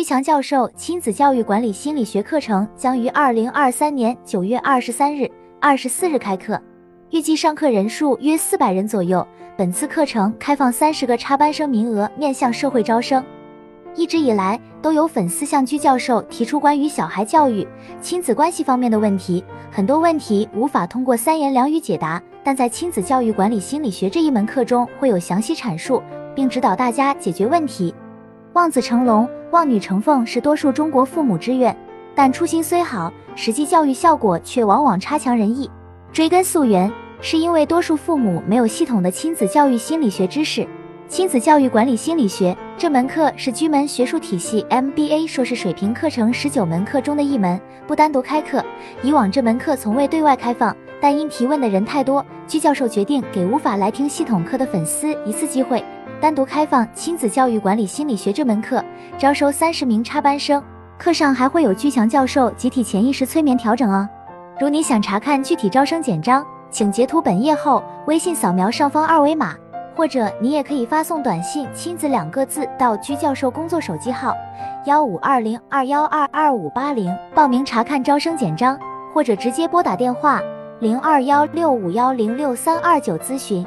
居强教授亲子教育管理心理学课程将于二零二三年九月二十三日、二十四日开课，预计上课人数约四百人左右。本次课程开放三十个插班生名额，面向社会招生。一直以来，都有粉丝向居教授提出关于小孩教育、亲子关系方面的问题，很多问题无法通过三言两语解答，但在亲子教育管理心理学这一门课中，会有详细阐述，并指导大家解决问题。望子成龙、望女成凤是多数中国父母之愿，但初心虽好，实际教育效果却往往差强人意。追根溯源，是因为多数父母没有系统的亲子教育心理学知识。亲子教育管理心理学这门课是居门学术体系 MBA 硕士水平课程十九门课中的一门，不单独开课。以往这门课从未对外开放，但因提问的人太多，居教授决定给无法来听系统课的粉丝一次机会，单独开放亲子教育管理心理学这门课，招收三十名插班生。课上还会有居强教授集体潜意识催眠调整哦。如你想查看具体招生简章，请截图本页后微信扫描上方二维码。或者你也可以发送短信“亲子”两个字到居教授工作手机号幺五二零二幺二二五八零报名查看招生简章，或者直接拨打电话零二幺六五幺零六三二九咨询。